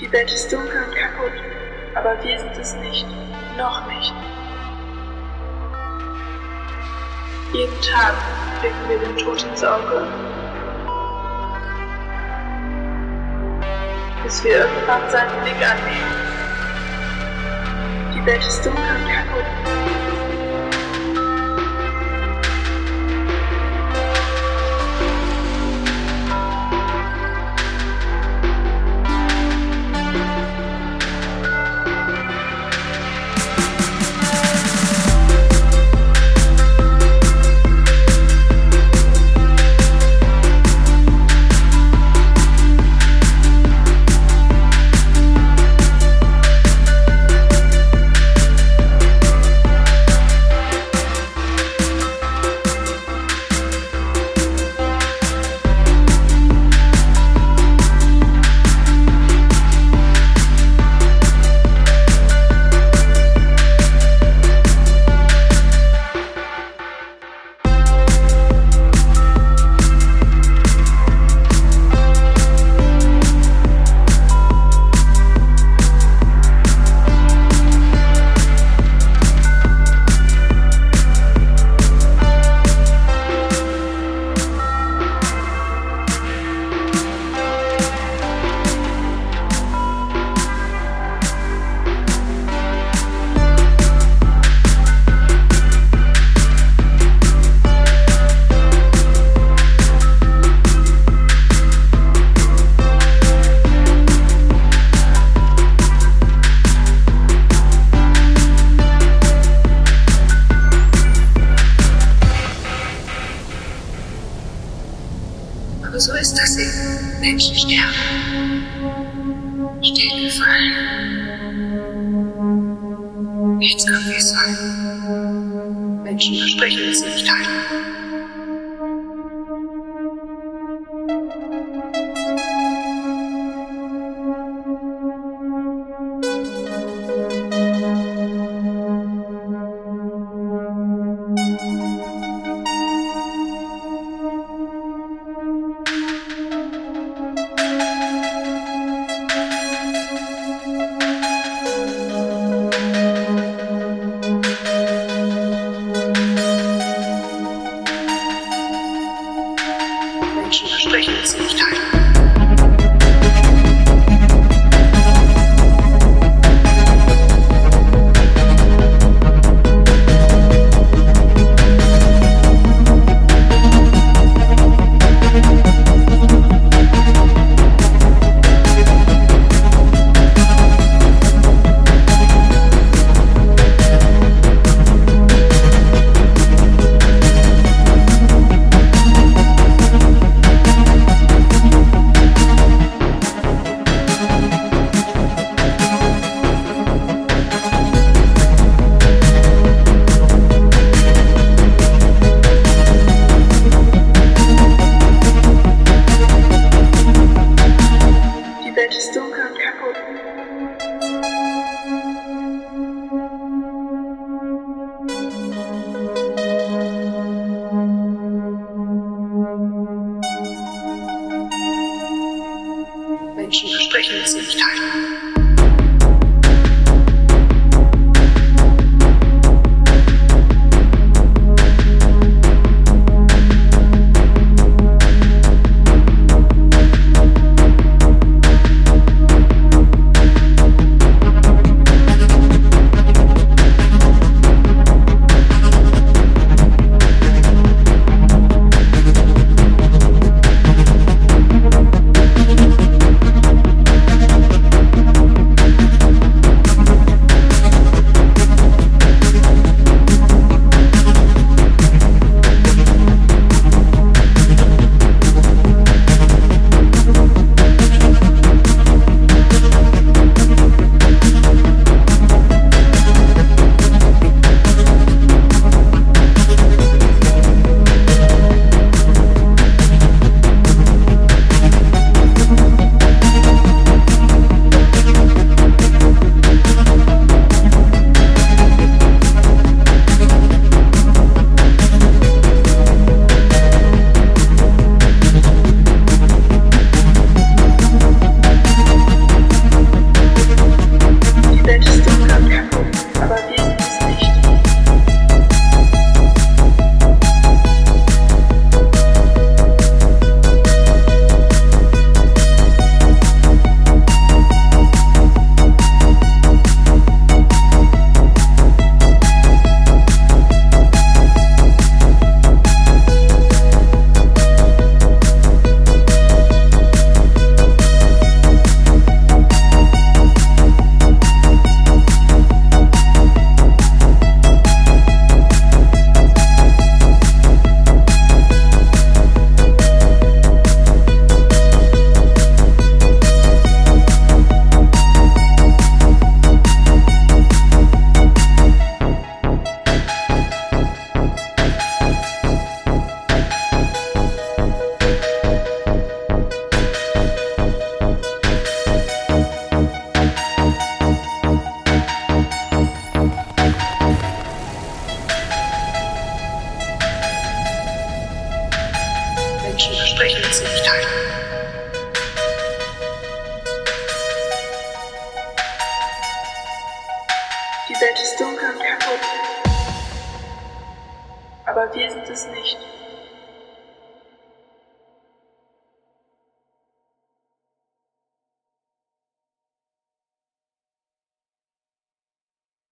Die Welt ist dunkel und kaputt, aber wir sind es nicht. Noch nicht. Jeden Tag blicken wir dem Tod ins Auge. Bis wir irgendwann seinen Blick annehmen. Die Welt ist dunkel und kaputt. Aber so ist das eben. Menschen sterben. Städte fallen. Nichts kann wie es soll. Menschen versprechen es nicht halten. questions each. Sprechen und sie nicht teilen. Die Welt ist dunkel und kaputt. Aber wir sind es nicht.